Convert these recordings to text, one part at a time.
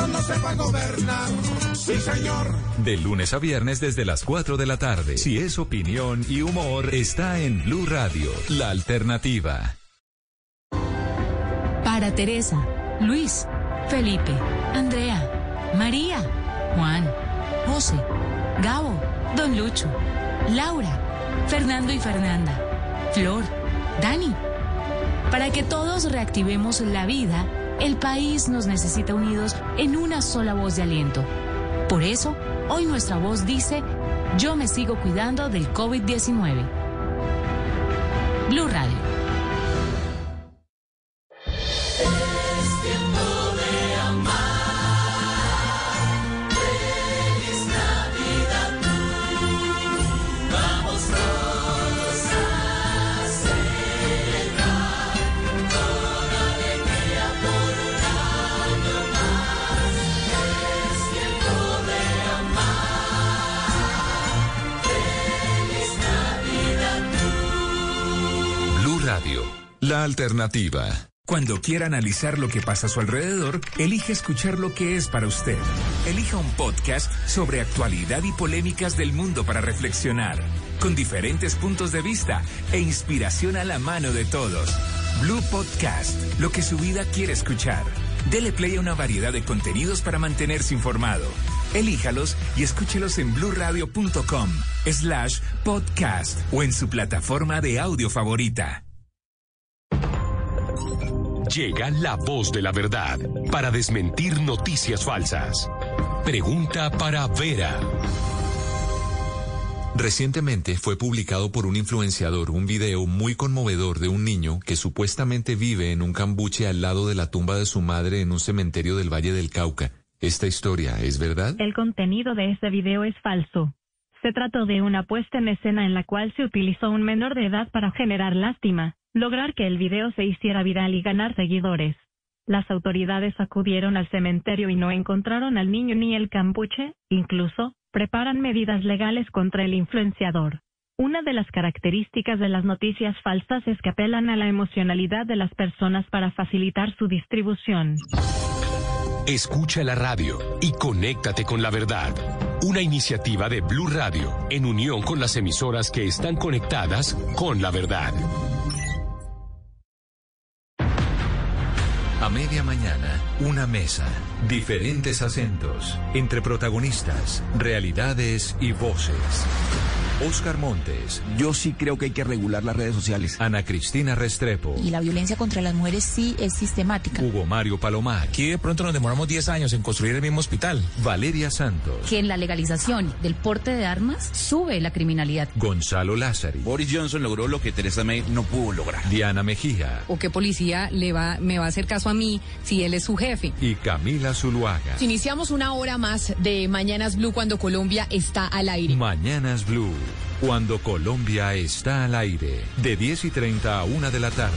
santo no sepa gobernar. Sí, señor. De lunes a viernes desde las 4 de la tarde. Si es opinión y humor, está en Blue Radio, la alternativa. Para Teresa, Luis, Felipe, Andrea, María, Juan, José, Gabo, Don Lucho, Laura, Fernando y Fernanda, Flor, Dani. Para que todos reactivemos la vida, el país nos necesita unidos en una sola voz de aliento. Por eso, hoy nuestra voz dice, yo me sigo cuidando del COVID-19. Blue Radio. La alternativa. Cuando quiera analizar lo que pasa a su alrededor, elige escuchar lo que es para usted. Elija un podcast sobre actualidad y polémicas del mundo para reflexionar, con diferentes puntos de vista e inspiración a la mano de todos. Blue Podcast, lo que su vida quiere escuchar. Dele play a una variedad de contenidos para mantenerse informado. Elíjalos y escúchelos en bluradio.com slash podcast o en su plataforma de audio favorita. Llega la voz de la verdad para desmentir noticias falsas. Pregunta para Vera. Recientemente fue publicado por un influenciador un video muy conmovedor de un niño que supuestamente vive en un cambuche al lado de la tumba de su madre en un cementerio del Valle del Cauca. ¿Esta historia es verdad? El contenido de este video es falso. Se trató de una puesta en escena en la cual se utilizó un menor de edad para generar lástima lograr que el video se hiciera viral y ganar seguidores. Las autoridades acudieron al cementerio y no encontraron al niño ni el campuche, incluso, preparan medidas legales contra el influenciador. Una de las características de las noticias falsas es que apelan a la emocionalidad de las personas para facilitar su distribución. Escucha la radio y conéctate con la verdad. Una iniciativa de Blue Radio en unión con las emisoras que están conectadas con la verdad. A media mañana, una mesa, diferentes acentos, entre protagonistas, realidades y voces. Oscar Montes. Yo sí creo que hay que regular las redes sociales. Ana Cristina Restrepo. Y la violencia contra las mujeres sí es sistemática. Hugo Mario Palomar. Aquí de pronto nos demoramos 10 años en construir el mismo hospital. Valeria Santos. Que en la legalización del porte de armas sube la criminalidad. Gonzalo Lázari. Boris Johnson logró lo que Teresa May no pudo lograr. Diana Mejía. ¿O qué policía le va, me va a hacer caso a mí si él es su jefe? Y Camila Zuluaga. Iniciamos una hora más de Mañanas Blue cuando Colombia está al aire. Mañanas Blue. Cuando Colombia está al aire, de 10 y 30 a 1 de la tarde.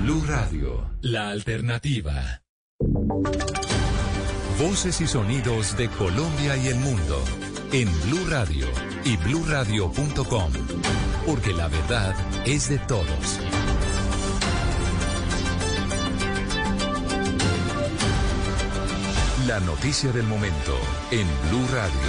Blue Radio, la alternativa. Voces y sonidos de Colombia y el mundo en Blue Radio y bluradio.com, porque la verdad es de todos. La noticia del momento en Blue Radio.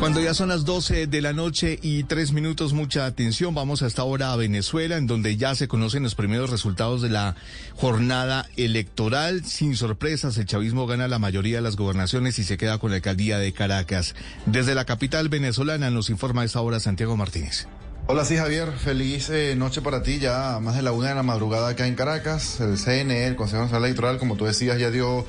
Cuando ya son las 12 de la noche y tres minutos, mucha atención. Vamos hasta ahora a Venezuela, en donde ya se conocen los primeros resultados de la jornada electoral. Sin sorpresas, el chavismo gana la mayoría de las gobernaciones y se queda con la alcaldía de Caracas. Desde la capital venezolana nos informa a esta hora Santiago Martínez. Hola, sí, Javier. Feliz eh, noche para ti. Ya más de la una de la madrugada acá en Caracas. El CNE, el Consejo Nacional Electoral, como tú decías, ya dio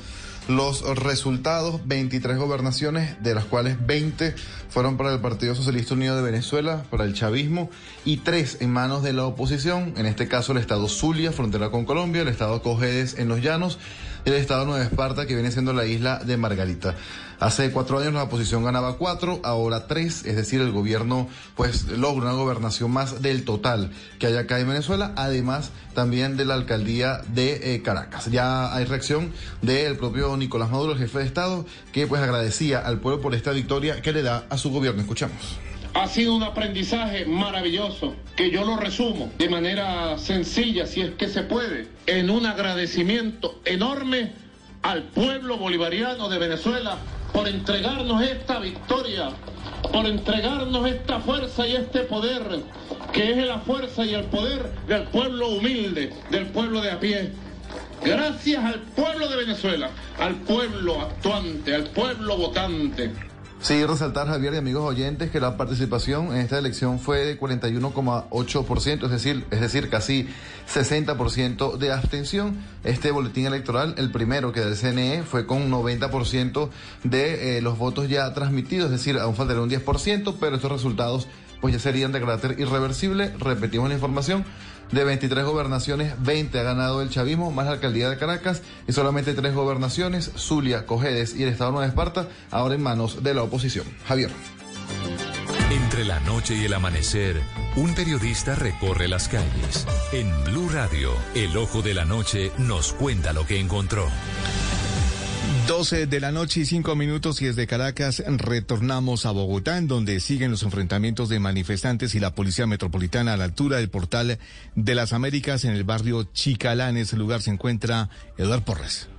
los resultados, 23 gobernaciones, de las cuales 20 fueron para el Partido Socialista Unido de Venezuela, para el chavismo, y 3 en manos de la oposición, en este caso el Estado Zulia, frontera con Colombia, el Estado Cojedes en los Llanos, el Estado Nueva Esparta, que viene siendo la isla de Margarita. Hace cuatro años la oposición ganaba cuatro, ahora tres, es decir, el gobierno pues logra una gobernación más del total que hay acá en Venezuela, además también de la alcaldía de eh, Caracas. Ya hay reacción del propio Nicolás Maduro, el jefe de Estado, que pues agradecía al pueblo por esta victoria que le da a su gobierno. Escuchamos. Ha sido un aprendizaje maravilloso que yo lo resumo de manera sencilla, si es que se puede, en un agradecimiento enorme al pueblo bolivariano de Venezuela por entregarnos esta victoria, por entregarnos esta fuerza y este poder, que es la fuerza y el poder del pueblo humilde, del pueblo de a pie. Gracias al pueblo de Venezuela, al pueblo actuante, al pueblo votante. Sí, resaltar, Javier y amigos oyentes, que la participación en esta elección fue de 41,8%, es decir, es decir, casi 60% de abstención. Este boletín electoral, el primero que del CNE, fue con 90% de eh, los votos ya transmitidos, es decir, aún faltaría un 10%, pero estos resultados pues ya serían de carácter irreversible. Repetimos la información. De 23 gobernaciones, 20 ha ganado el chavismo, más la alcaldía de Caracas, y solamente tres gobernaciones, Zulia, Cojedes y el Estado Nueva Esparta, ahora en manos de la oposición. Javier. Entre la noche y el amanecer, un periodista recorre las calles. En Blue Radio, el ojo de la noche nos cuenta lo que encontró. 12 de la noche y 5 minutos y desde Caracas retornamos a Bogotá, donde siguen los enfrentamientos de manifestantes y la Policía Metropolitana a la altura del portal de las Américas en el barrio Chicalá. En ese lugar se encuentra Eduardo Porras.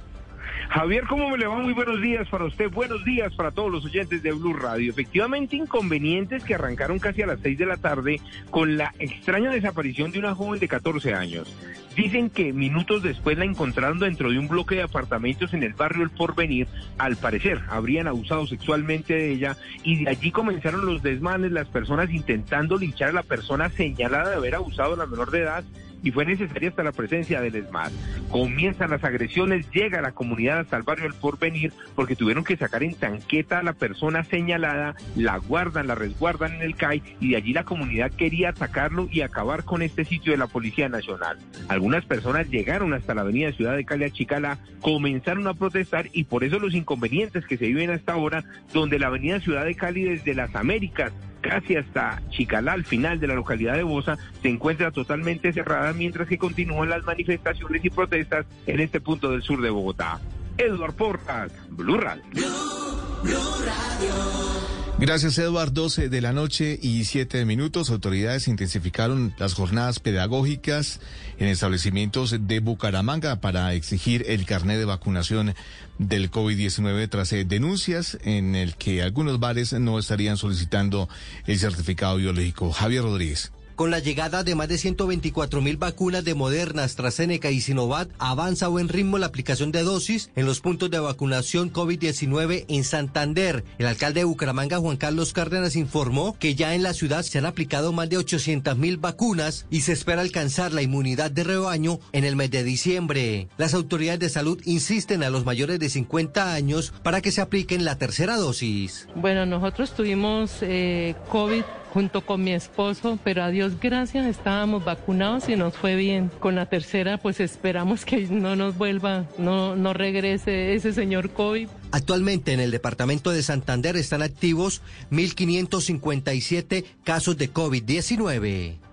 Javier, ¿cómo me le va? Muy buenos días para usted, buenos días para todos los oyentes de Blue Radio. Efectivamente, inconvenientes que arrancaron casi a las 6 de la tarde con la extraña desaparición de una joven de 14 años. Dicen que minutos después la encontraron dentro de un bloque de apartamentos en el barrio El Porvenir. Al parecer, habrían abusado sexualmente de ella y de allí comenzaron los desmanes, las personas intentando linchar a la persona señalada de haber abusado a la menor de edad y fue necesaria hasta la presencia del ESMAD. Comienzan las agresiones, llega la comunidad hasta el barrio El Porvenir porque tuvieron que sacar en tanqueta a la persona señalada, la guardan, la resguardan en el CAI y de allí la comunidad quería atacarlo y acabar con este sitio de la Policía Nacional. Algunas personas llegaron hasta la avenida Ciudad de Cali a Chicala, comenzaron a protestar y por eso los inconvenientes que se viven hasta ahora, donde la avenida Ciudad de Cali desde las Américas casi hasta Chicalá, al final de la localidad de Bosa, se encuentra totalmente cerrada mientras que continúan las manifestaciones y protestas en este punto del sur de Bogotá. Eduard Portas, Blue Radio. Gracias, Eduard. 12 de la noche y 7 minutos. Autoridades intensificaron las jornadas pedagógicas en establecimientos de Bucaramanga para exigir el carnet de vacunación del COVID-19 tras eh, denuncias en el que algunos bares no estarían solicitando el certificado biológico. Javier Rodríguez. Con la llegada de más de 124 mil vacunas de Moderna, AstraZeneca y Sinovac, avanza a buen ritmo la aplicación de dosis en los puntos de vacunación COVID-19 en Santander. El alcalde de Bucaramanga, Juan Carlos Cárdenas, informó que ya en la ciudad se han aplicado más de 800 mil vacunas y se espera alcanzar la inmunidad de rebaño en el mes de diciembre. Las autoridades de salud insisten a los mayores de 50 años para que se apliquen la tercera dosis. Bueno, nosotros tuvimos eh, COVID junto con mi esposo, pero a Dios gracias estábamos vacunados y nos fue bien. Con la tercera pues esperamos que no nos vuelva, no, no regrese ese señor COVID. Actualmente en el departamento de Santander están activos 1.557 casos de COVID-19.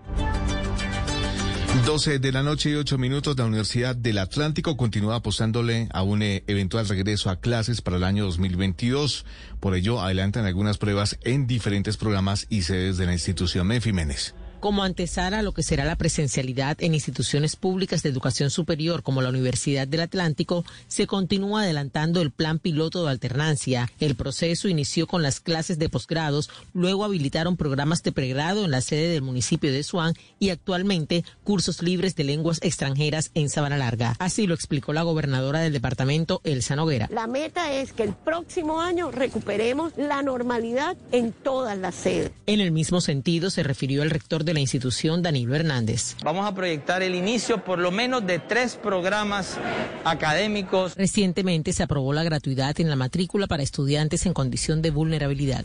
12 de la noche y 8 minutos, la Universidad del Atlántico continúa apostándole a un eh, eventual regreso a clases para el año 2022. Por ello, adelantan algunas pruebas en diferentes programas y sedes de la institución Menfimenes como antesala a lo que será la presencialidad en instituciones públicas de educación superior como la Universidad del Atlántico, se continúa adelantando el plan piloto de alternancia. El proceso inició con las clases de posgrados, luego habilitaron programas de pregrado en la sede del municipio de Suán y actualmente cursos libres de lenguas extranjeras en Sabana Larga. Así lo explicó la gobernadora del departamento, Elsa Noguera. La meta es que el próximo año recuperemos la normalidad en todas las sedes. En el mismo sentido se refirió el rector de la institución, Danilo Hernández. Vamos a proyectar el inicio por lo menos de tres programas académicos. Recientemente se aprobó la gratuidad en la matrícula para estudiantes en condición de vulnerabilidad.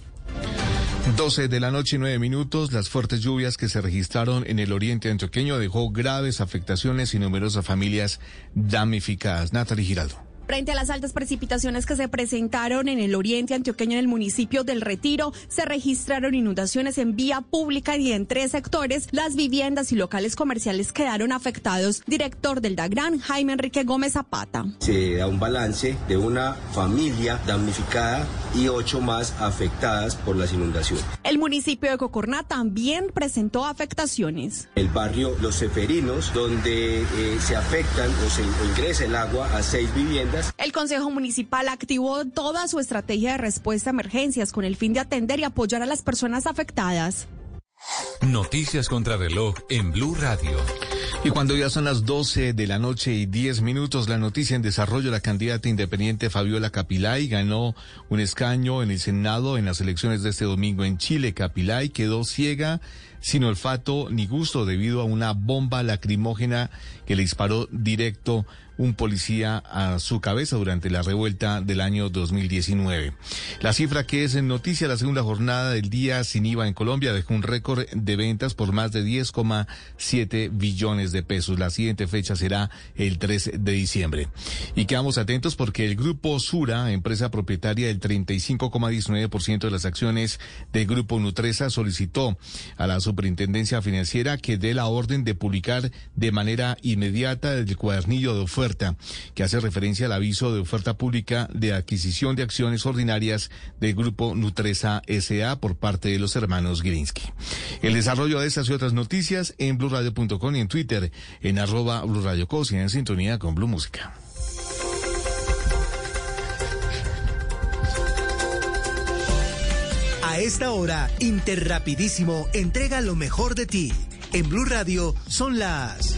12 de la noche y 9 minutos, las fuertes lluvias que se registraron en el oriente antioqueño dejó graves afectaciones y numerosas familias damnificadas. Natalie Giraldo. Frente a las altas precipitaciones que se presentaron en el oriente antioqueño en el municipio del Retiro, se registraron inundaciones en vía pública y en tres sectores. Las viviendas y locales comerciales quedaron afectados. Director del DAGRAN, Jaime Enrique Gómez Zapata. Se da un balance de una familia damnificada y ocho más afectadas por las inundaciones. El municipio de Cocorná también presentó afectaciones. El barrio Los Ceferinos, donde eh, se afectan o se ingresa el agua a seis viviendas. El Consejo Municipal activó toda su estrategia de respuesta a emergencias con el fin de atender y apoyar a las personas afectadas. Noticias contra reloj en Blue Radio. Y cuando ya son las 12 de la noche y 10 minutos, la noticia en desarrollo, la candidata independiente Fabiola Capilay ganó un escaño en el Senado en las elecciones de este domingo en Chile. Capilay quedó ciega, sin olfato ni gusto debido a una bomba lacrimógena que le disparó directo un policía a su cabeza durante la revuelta del año 2019. La cifra que es en noticia, la segunda jornada del día sin IVA en Colombia dejó un récord de ventas por más de 10,7 billones de pesos. La siguiente fecha será el 3 de diciembre. Y quedamos atentos porque el grupo Sura, empresa propietaria del 35,19% de las acciones del grupo Nutresa, solicitó a la superintendencia financiera que dé la orden de publicar de manera inmediata el cuadernillo de oferta que hace referencia al aviso de oferta pública de adquisición de acciones ordinarias del grupo Nutresa SA por parte de los hermanos Grinsky. El desarrollo de estas y otras noticias en blurradio.com y en Twitter en arroba blurradiocos y en sintonía con Blue Música. A esta hora, Interrapidísimo entrega lo mejor de ti. En Blue Radio son las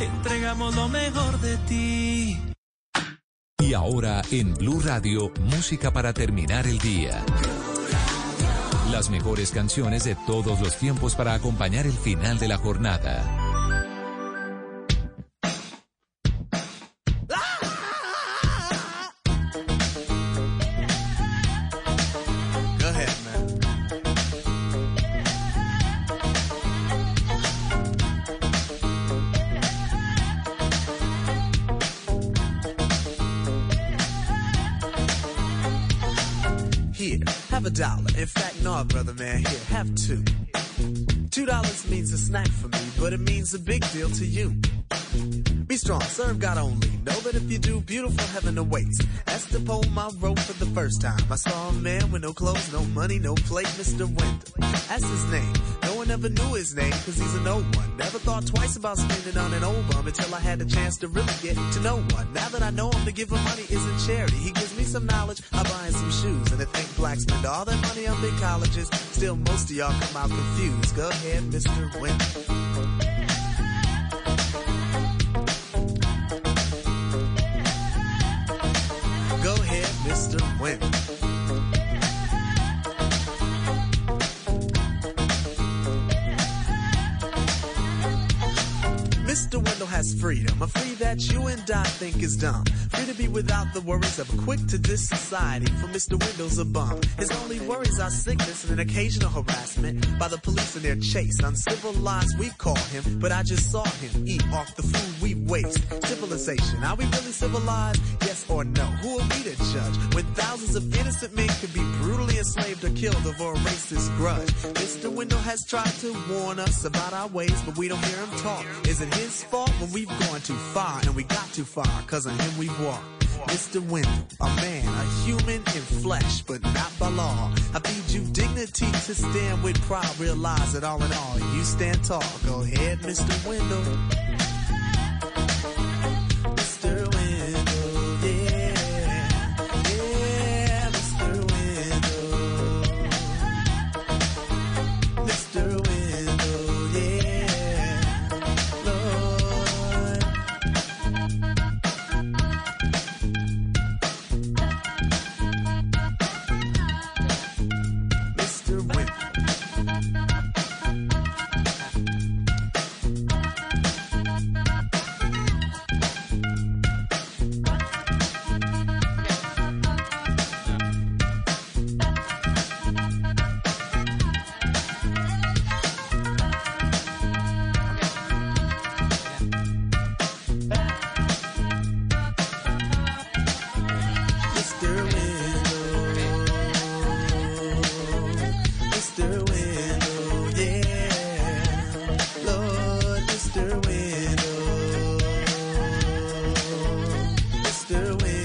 Entregamos lo mejor de ti. Y ahora en Blue Radio, música para terminar el día. Las mejores canciones de todos los tiempos para acompañar el final de la jornada. In fact, no, brother man, here, have two. Two dollars means a snack for me, but it means a big deal to you. Be strong, serve God only. Know that if you do, beautiful heaven awaits. That's the poem I wrote for the first time. I saw a man with no clothes, no money, no plate, Mr. Wendell. That's his name. No one ever knew his name, cause he's an old one. Never thought twice about spending on an old bum until I had the chance to really get to know one. Now that I know him, to give him money isn't charity. He gives me some knowledge, I buy him some shoes. Blacks spend all their money on big colleges. Still, most of y'all come out confused. Go ahead, Mr. Wendell. Has freedom, a free that you and I think is dumb. Free to be without the worries of a quick to this society. For Mr. Wendell's a bum. His only worries are sickness and an occasional harassment by the police in their chase. Uncivilized we call him, but I just saw him eat off the food we waste. Civilization, are we really civilized? Yes or no? Who are we to judge when thousands of innocent men could be brutally enslaved or killed over a racist grudge? Mr. Wendell has tried to warn us about our ways, but we don't hear him talk. Is it his fault when we've gone too far and we got too far? Cause of him we've walked. Mr. Wendell, a man, a human in flesh, but not by law. I feed you dignity to stand with pride. Realize that all in all, you stand tall. Go ahead, Mr. Wendell. still in.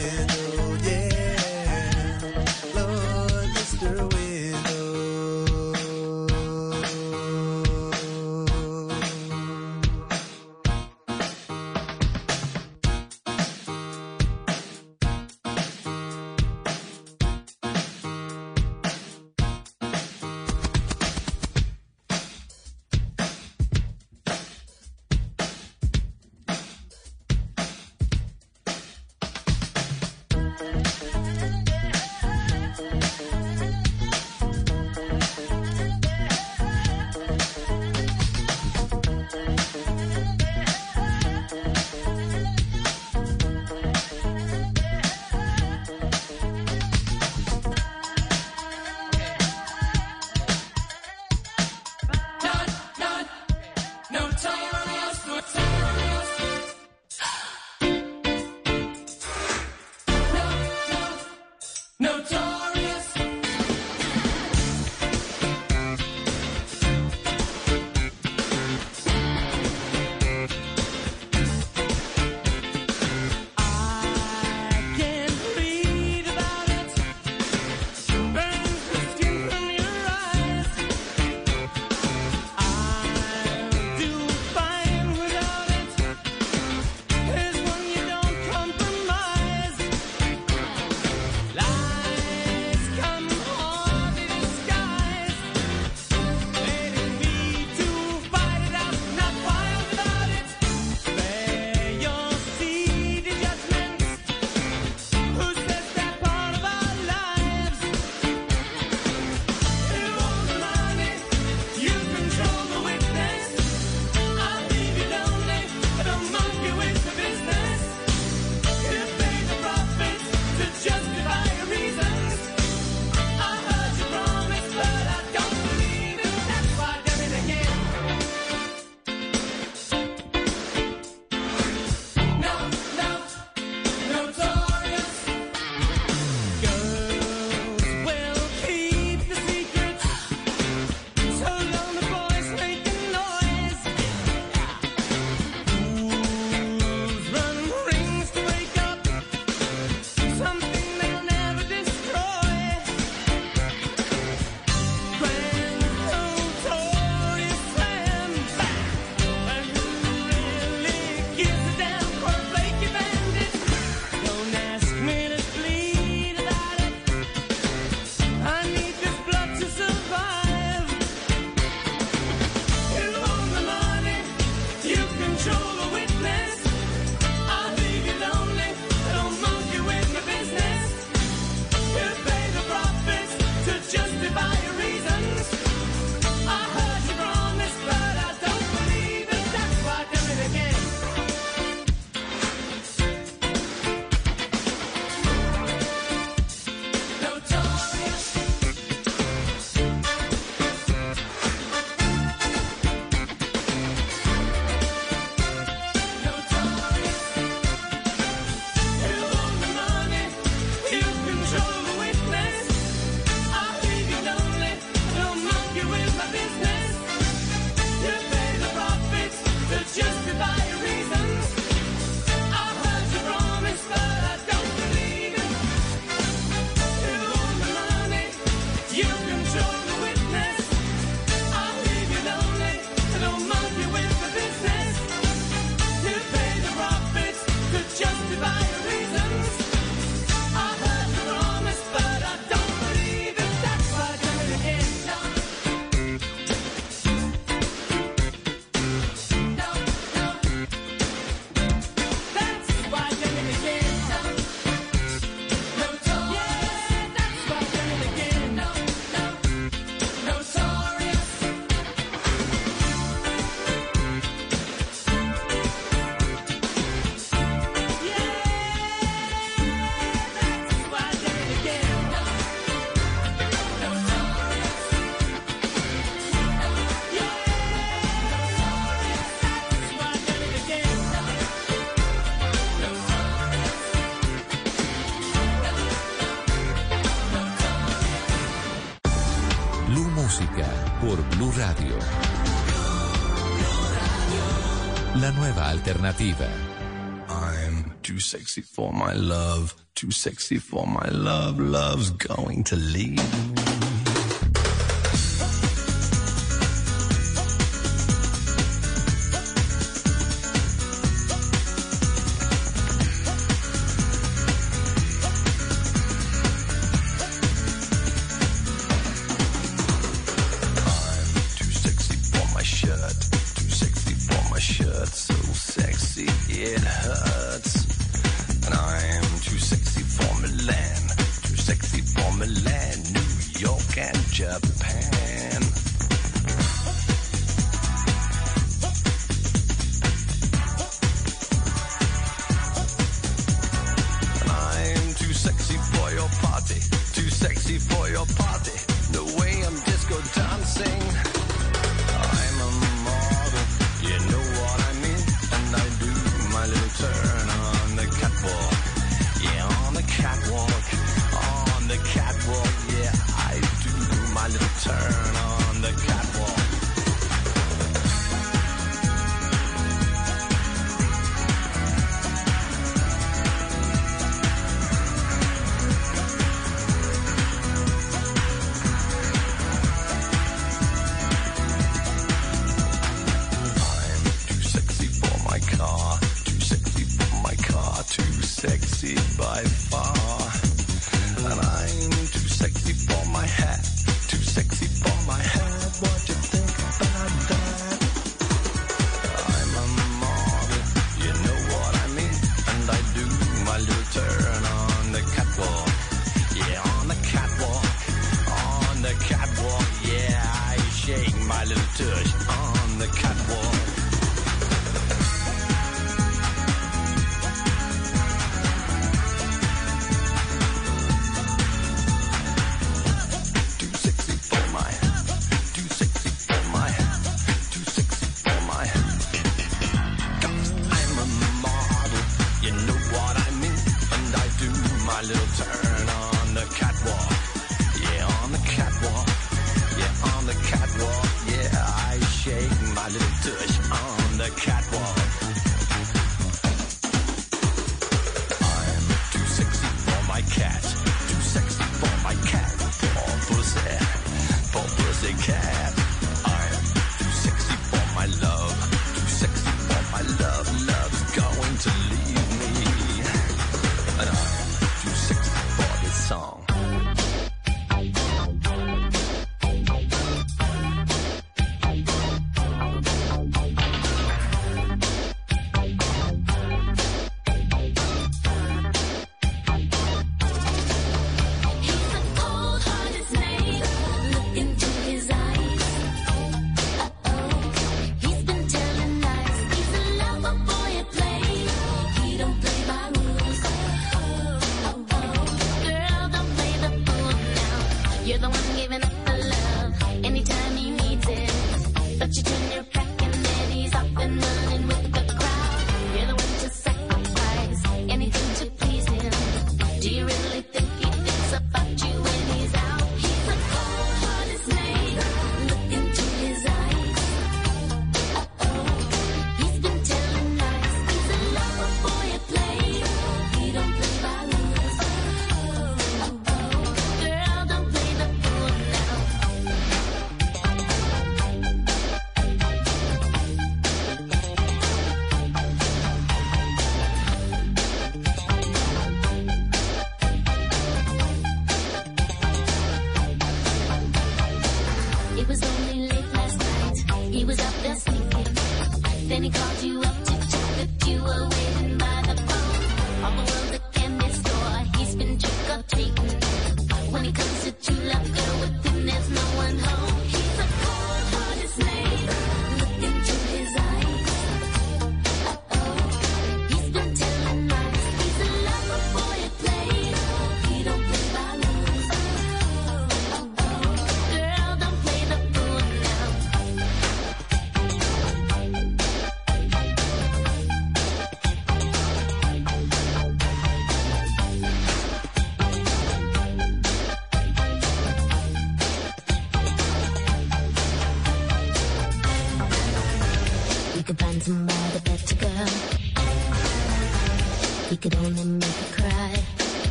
I'm too sexy for my love, too sexy for my love, love's going to leave.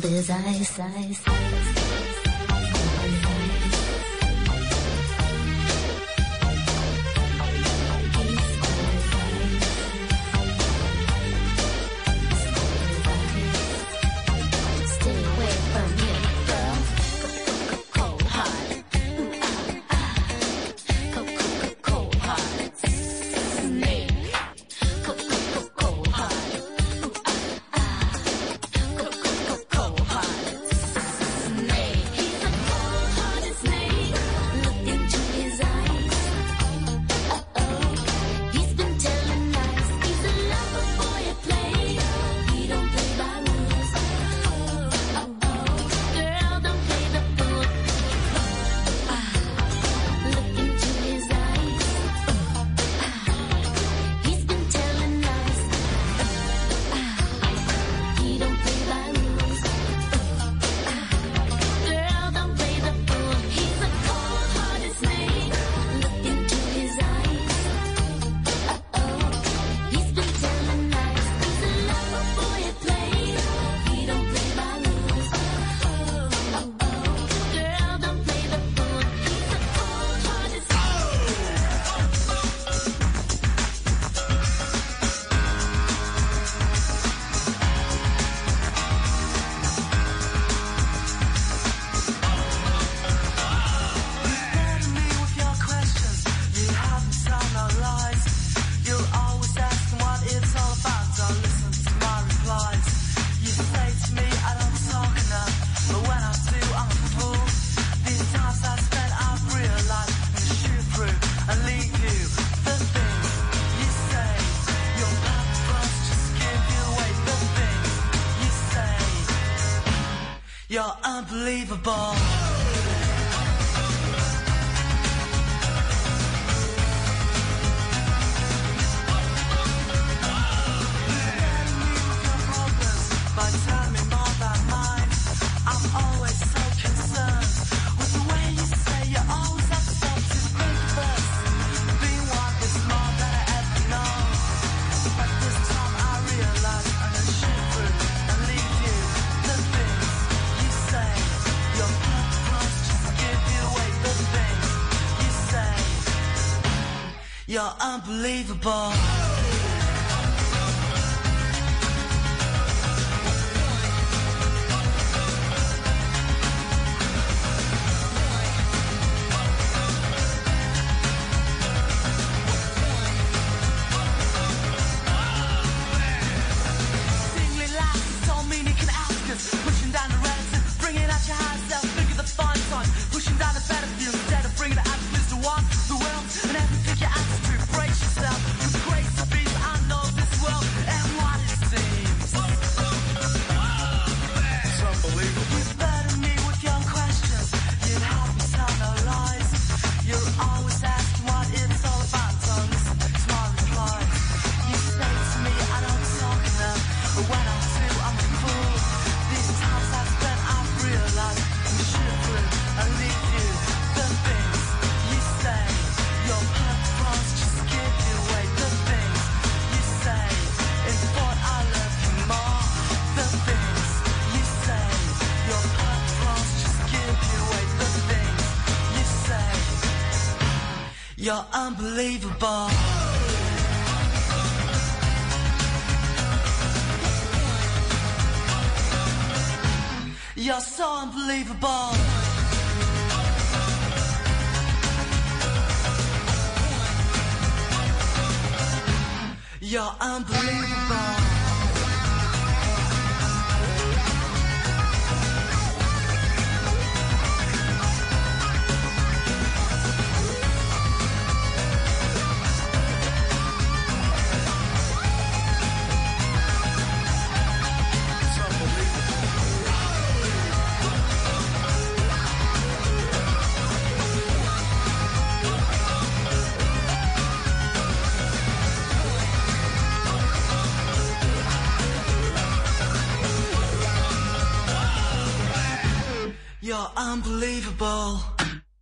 Cold as ice, ice,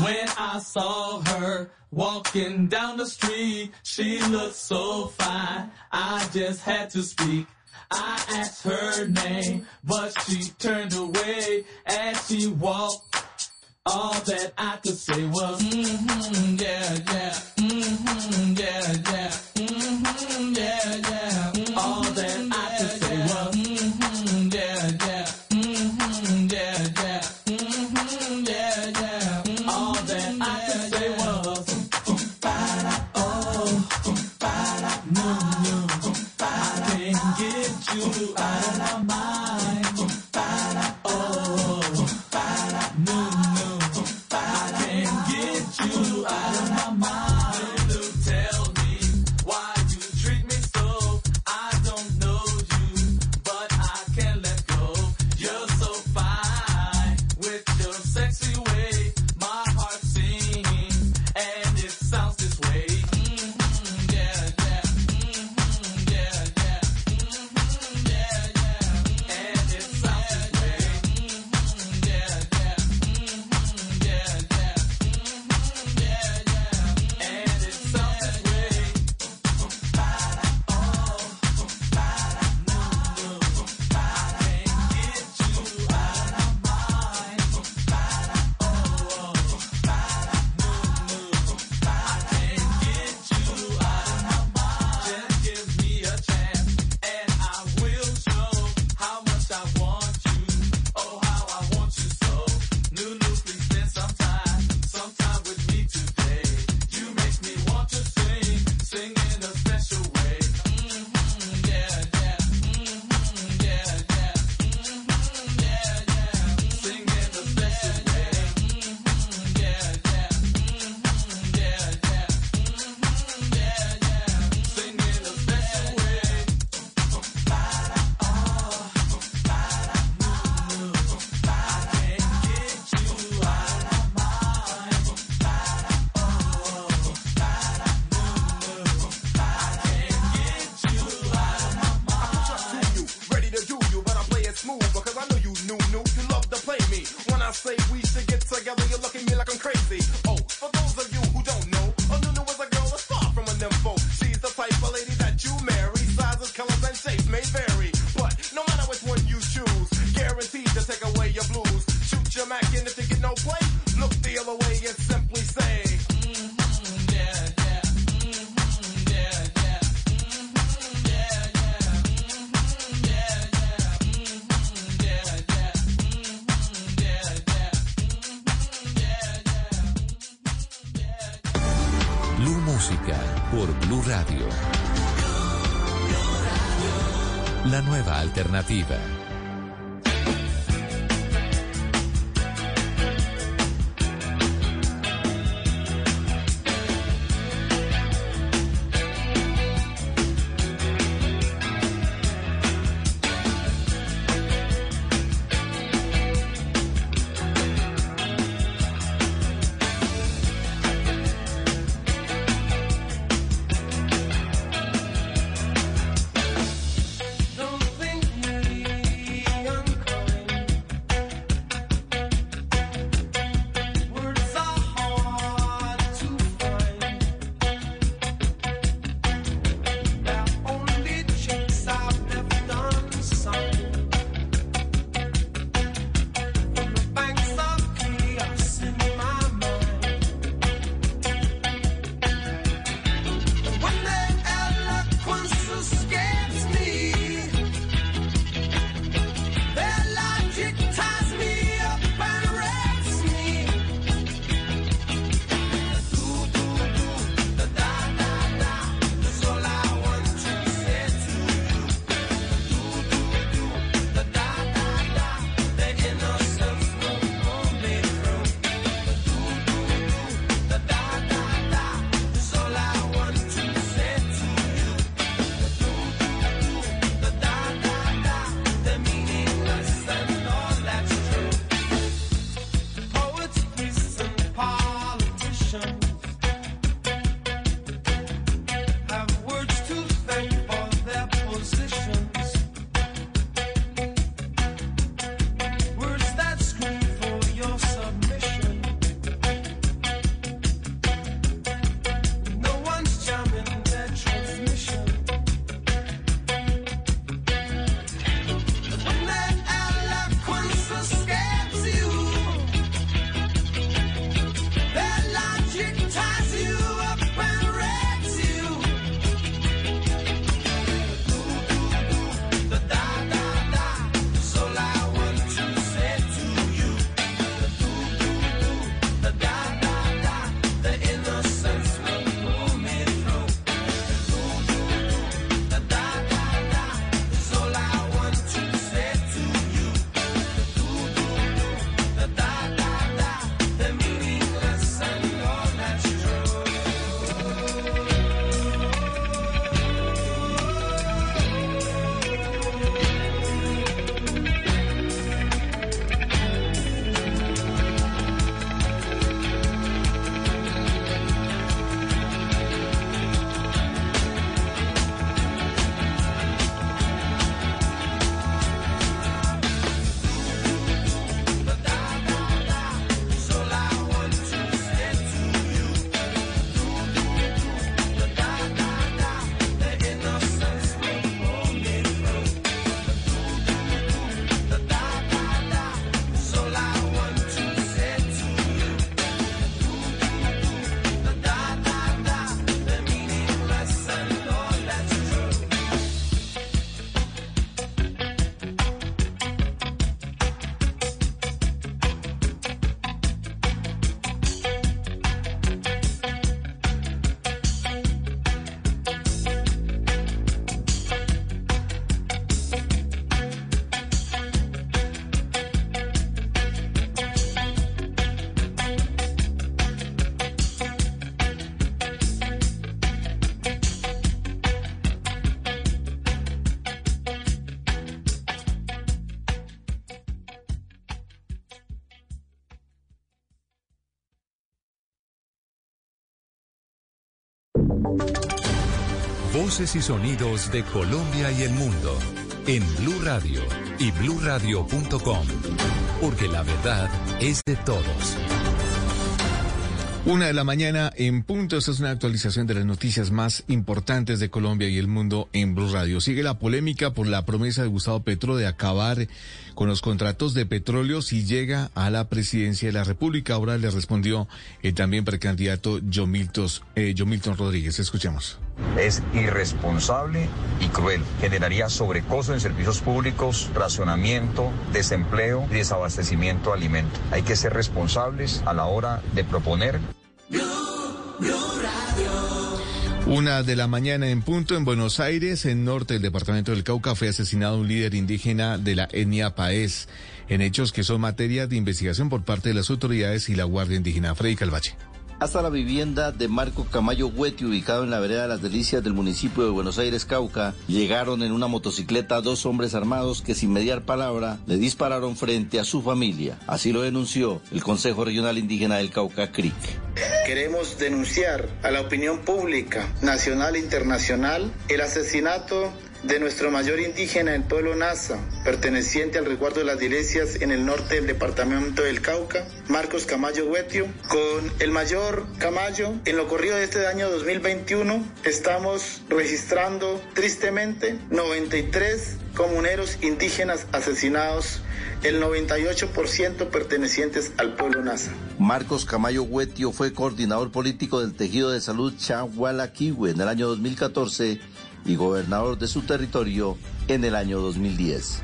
When I saw her walking down the street, she looked so fine. I just had to speak. I asked her name, but she turned away as she walked. All that I could say was, mm-hmm, yeah, yeah, mm-hmm, yeah, yeah, mm-hmm, yeah, yeah. Mm-hmm. All that I alternativa. Y sonidos de Colombia y el mundo en Blue Radio y bluradio.com, porque la verdad es de todos. Una de la mañana en punto. Esta es una actualización de las noticias más importantes de Colombia y el mundo en Blue Radio. Sigue la polémica por la promesa de Gustavo Petro de acabar con los contratos de petróleo si llega a la presidencia de la República. Ahora le respondió el también precandidato John eh, Rodríguez. Escuchemos. Es irresponsable y cruel. Generaría sobrecosto en servicios públicos, racionamiento, desempleo y desabastecimiento de alimentos. Hay que ser responsables a la hora de proponer. Una de la mañana en punto en Buenos Aires, en norte del departamento del Cauca, fue asesinado un líder indígena de la etnia Paez, en hechos que son materia de investigación por parte de las autoridades y la Guardia Indígena. Freddy Calvache. Hasta la vivienda de Marco Camayo Hueti, ubicado en la vereda de las Delicias del municipio de Buenos Aires, Cauca, llegaron en una motocicleta dos hombres armados que sin mediar palabra le dispararon frente a su familia. Así lo denunció el Consejo Regional Indígena del Cauca, CRIC. Queremos denunciar a la opinión pública nacional e internacional el asesinato de nuestro mayor indígena, el pueblo Nasa, perteneciente al resguardo de las iglesias en el norte del departamento del Cauca, Marcos Camayo Huetio. Con el mayor Camayo, en lo corrido de este año 2021, estamos registrando tristemente 93 comuneros indígenas asesinados, el 98% pertenecientes al pueblo Nasa. Marcos Camayo Huetio fue coordinador político del tejido de salud Chahualaquihue en el año 2014 y gobernador de su territorio en el año 2010.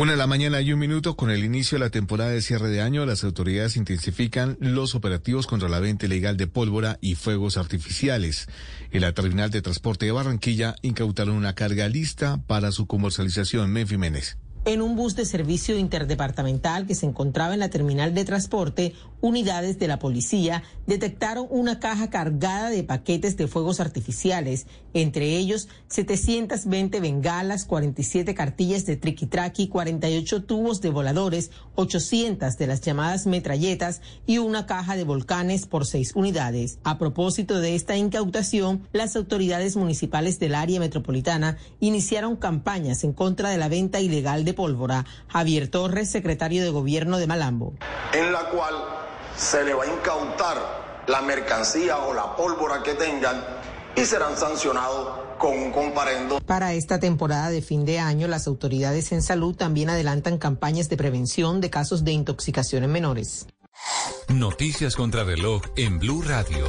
Una de la mañana y un minuto con el inicio de la temporada de cierre de año, las autoridades intensifican los operativos contra la venta ilegal de pólvora y fuegos artificiales. En la terminal de transporte de Barranquilla incautaron una carga lista para su comercialización. Méndez. En un bus de servicio interdepartamental que se encontraba en la terminal de transporte, unidades de la policía detectaron una caja cargada de paquetes de fuegos artificiales, entre ellos 720 bengalas, 47 cartillas de triqui-traqui, 48 tubos de voladores, 800 de las llamadas metralletas y una caja de volcanes por seis unidades. A propósito de esta incautación, las autoridades municipales del área metropolitana iniciaron campañas en contra de la venta ilegal de pólvora. Javier Torres, secretario de Gobierno de Malambo. en la cual se le va a incautar la mercancía o la pólvora que tengan y serán sancionados con un comparendo. Para esta temporada de fin de año, las autoridades en salud también adelantan campañas de prevención de casos de intoxicación en menores. Noticias contra reloj en Blue Radio.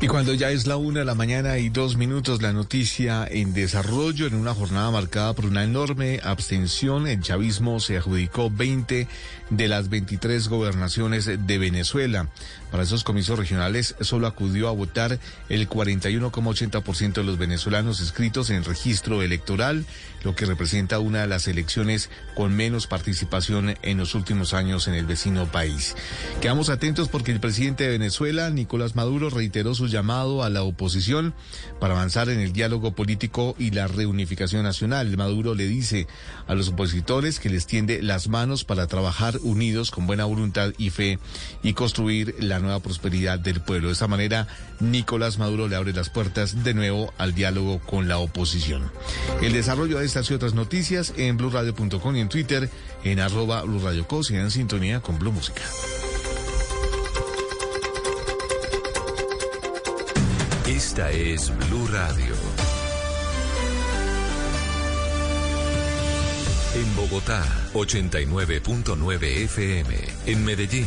Y cuando ya es la una de la mañana y dos minutos, la noticia en desarrollo en una jornada marcada por una enorme abstención, el chavismo se adjudicó 20 de las 23 gobernaciones de Venezuela. Para esos comicios regionales solo acudió a votar el 41,80% de los venezolanos inscritos en el registro electoral, lo que representa una de las elecciones con menos participación en los últimos años en el vecino país. Quedamos atentos porque el presidente de Venezuela, Nicolás Maduro, reiteró su llamado a la oposición para avanzar en el diálogo político y la reunificación nacional. Maduro le dice a los opositores que les tiende las manos para trabajar unidos con buena voluntad y fe y construir la nueva prosperidad del pueblo. De esta manera, Nicolás Maduro le abre las puertas de nuevo al diálogo con la oposición. El desarrollo de estas y otras noticias en blurradio.com y en Twitter en arroba blurradioco. Sigan en sintonía con Blue Música. Esta es Blue Radio. En Bogotá, 89.9 FM. En Medellín,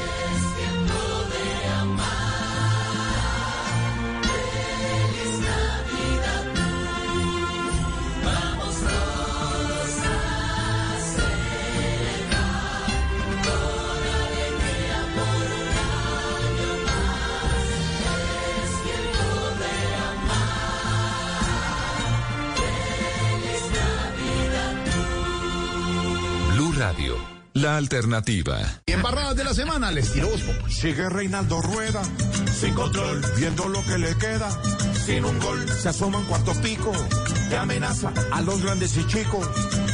Radio, la alternativa. Y en barradas de la semana les tiró Sigue Reinaldo Rueda, sin control, viendo lo que le queda. Sin un gol, se asoma en cuarto pico. Que amenaza a los grandes y chicos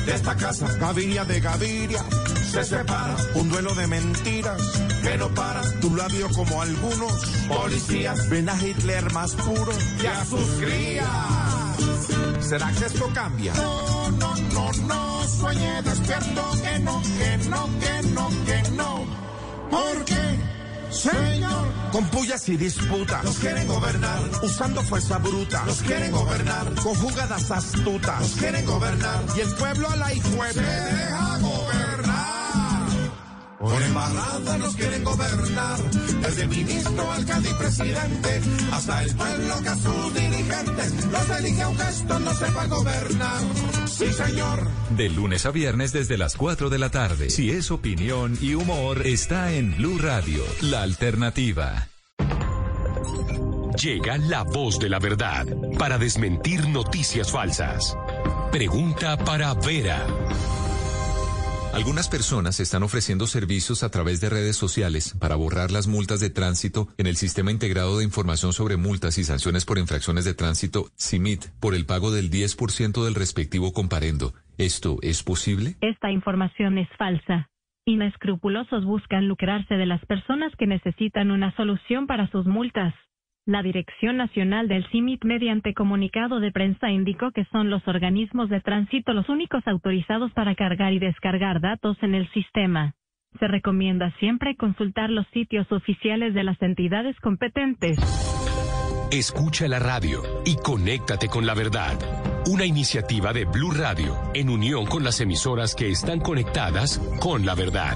de esta casa. Gaviria de Gaviria, se separa. Un duelo de mentiras que no para. Tu labio como algunos policías. Ven a Hitler más puro y a sus crías. ¿Será que esto cambia? No, no, no, no, sueñe despierto que no, que no, que no, que no. Porque, señor, Con pullas y disputas. Los quieren gobernar. Usando fuerza bruta. Los quieren gobernar. Con jugadas astutas. Los quieren gobernar. Y el pueblo a la hijo Se deja gobernar. Por embarrada nos quieren gobernar. Desde el ministro, alcalde y presidente, hasta el pueblo que a sus dirigentes los elige aunque esto no sepa gobernar. Sí, señor. De lunes a viernes desde las 4 de la tarde. Si es opinión y humor, está en Blue Radio, la alternativa. Llega la voz de la verdad para desmentir noticias falsas. Pregunta para Vera. Algunas personas están ofreciendo servicios a través de redes sociales para borrar las multas de tránsito en el Sistema Integrado de Información sobre Multas y Sanciones por Infracciones de Tránsito, CIMIT, por el pago del 10% del respectivo comparendo. ¿Esto es posible? Esta información es falsa. Inescrupulosos buscan lucrarse de las personas que necesitan una solución para sus multas. La Dirección Nacional del CIMIT mediante comunicado de prensa indicó que son los organismos de tránsito los únicos autorizados para cargar y descargar datos en el sistema. Se recomienda siempre consultar los sitios oficiales de las entidades competentes. Escucha la radio y conéctate con la verdad. Una iniciativa de Blue Radio en unión con las emisoras que están conectadas con la verdad.